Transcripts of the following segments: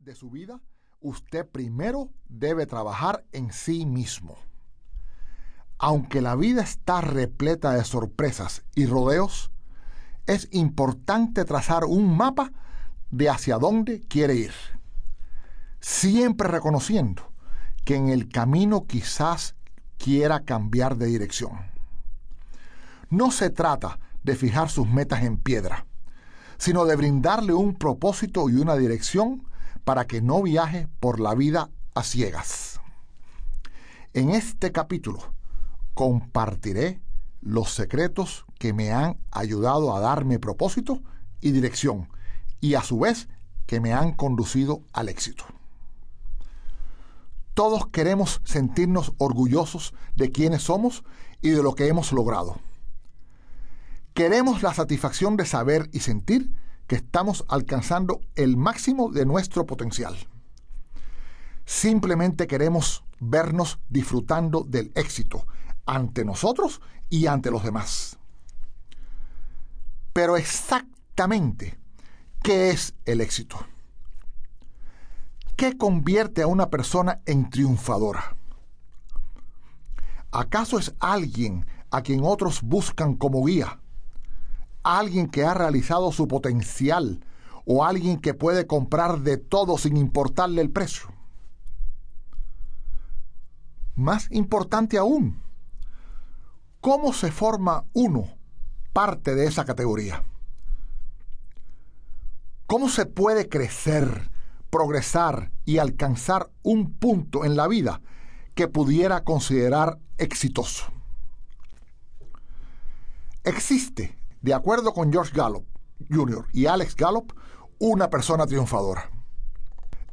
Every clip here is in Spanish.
de su vida, usted primero debe trabajar en sí mismo. Aunque la vida está repleta de sorpresas y rodeos, es importante trazar un mapa de hacia dónde quiere ir. Siempre reconociendo que en el camino quizás quiera cambiar de dirección. No se trata de fijar sus metas en piedra, sino de brindarle un propósito y una dirección para que no viaje por la vida a ciegas. En este capítulo compartiré los secretos que me han ayudado a darme propósito y dirección y a su vez que me han conducido al éxito. Todos queremos sentirnos orgullosos de quienes somos y de lo que hemos logrado. Queremos la satisfacción de saber y sentir que estamos alcanzando el máximo de nuestro potencial. Simplemente queremos vernos disfrutando del éxito ante nosotros y ante los demás. Pero exactamente, ¿qué es el éxito? ¿Qué convierte a una persona en triunfadora? ¿Acaso es alguien a quien otros buscan como guía? Alguien que ha realizado su potencial o alguien que puede comprar de todo sin importarle el precio. Más importante aún, ¿cómo se forma uno parte de esa categoría? ¿Cómo se puede crecer, progresar y alcanzar un punto en la vida que pudiera considerar exitoso? Existe de acuerdo con George Gallup Jr. y Alex Gallup, una persona triunfadora.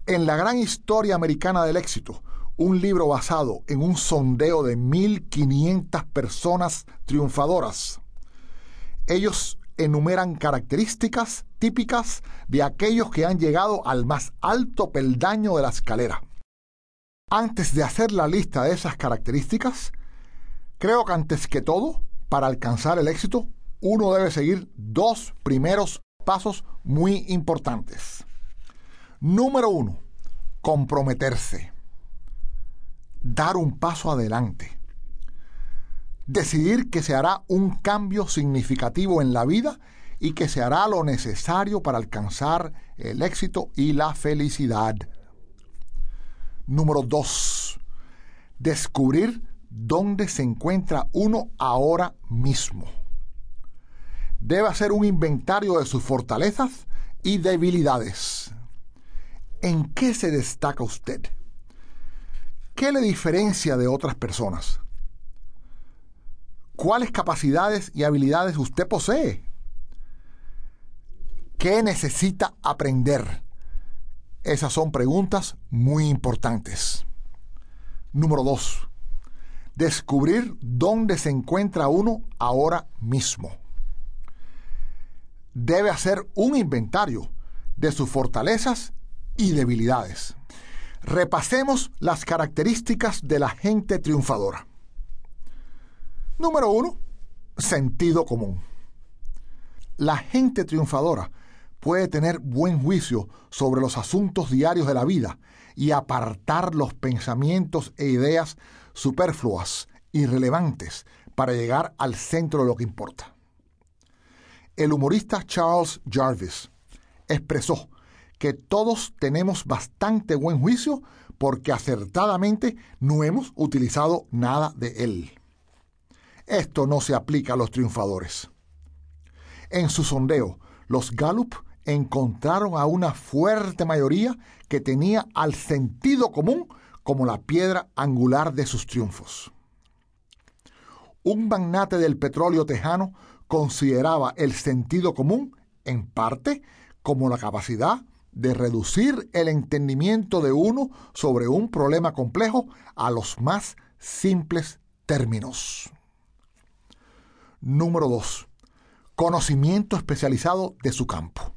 En la gran historia americana del éxito, un libro basado en un sondeo de 1.500 personas triunfadoras. Ellos enumeran características típicas de aquellos que han llegado al más alto peldaño de la escalera. Antes de hacer la lista de esas características, creo que antes que todo, para alcanzar el éxito, uno debe seguir dos primeros pasos muy importantes. Número uno, comprometerse. Dar un paso adelante. Decidir que se hará un cambio significativo en la vida y que se hará lo necesario para alcanzar el éxito y la felicidad. Número dos, descubrir dónde se encuentra uno ahora mismo debe hacer un inventario de sus fortalezas y debilidades. ¿En qué se destaca usted? ¿Qué le diferencia de otras personas? ¿Cuáles capacidades y habilidades usted posee? ¿Qué necesita aprender? Esas son preguntas muy importantes. Número dos, descubrir dónde se encuentra uno ahora mismo debe hacer un inventario de sus fortalezas y debilidades. Repasemos las características de la gente triunfadora. Número uno, sentido común. La gente triunfadora puede tener buen juicio sobre los asuntos diarios de la vida y apartar los pensamientos e ideas superfluas, irrelevantes, para llegar al centro de lo que importa el humorista Charles Jarvis expresó que todos tenemos bastante buen juicio porque acertadamente no hemos utilizado nada de él. Esto no se aplica a los triunfadores. En su sondeo, los Gallup encontraron a una fuerte mayoría que tenía al sentido común como la piedra angular de sus triunfos. Un magnate del petróleo tejano consideraba el sentido común, en parte, como la capacidad de reducir el entendimiento de uno sobre un problema complejo a los más simples términos. Número 2. Conocimiento especializado de su campo.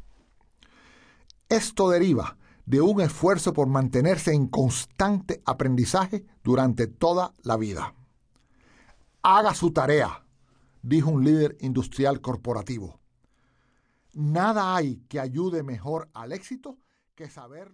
Esto deriva de un esfuerzo por mantenerse en constante aprendizaje durante toda la vida. Haga su tarea dijo un líder industrial corporativo. Nada hay que ayude mejor al éxito que saber